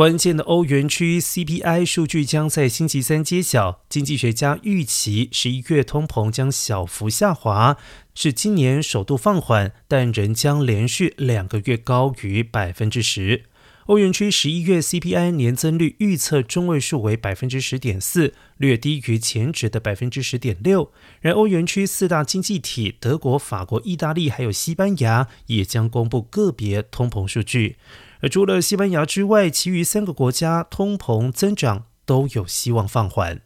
关键的欧元区 CPI 数据将在星期三揭晓。经济学家预期十一月通膨将小幅下滑，是今年首度放缓，但仍将连续两个月高于百分之十。欧元区十一月 CPI 年增率预测中位数为百分之十点四，略低于前值的百分之十点六。然欧元区四大经济体德国、法国、意大利还有西班牙也将公布个别通膨数据。而除了西班牙之外，其余三个国家通膨增长都有希望放缓。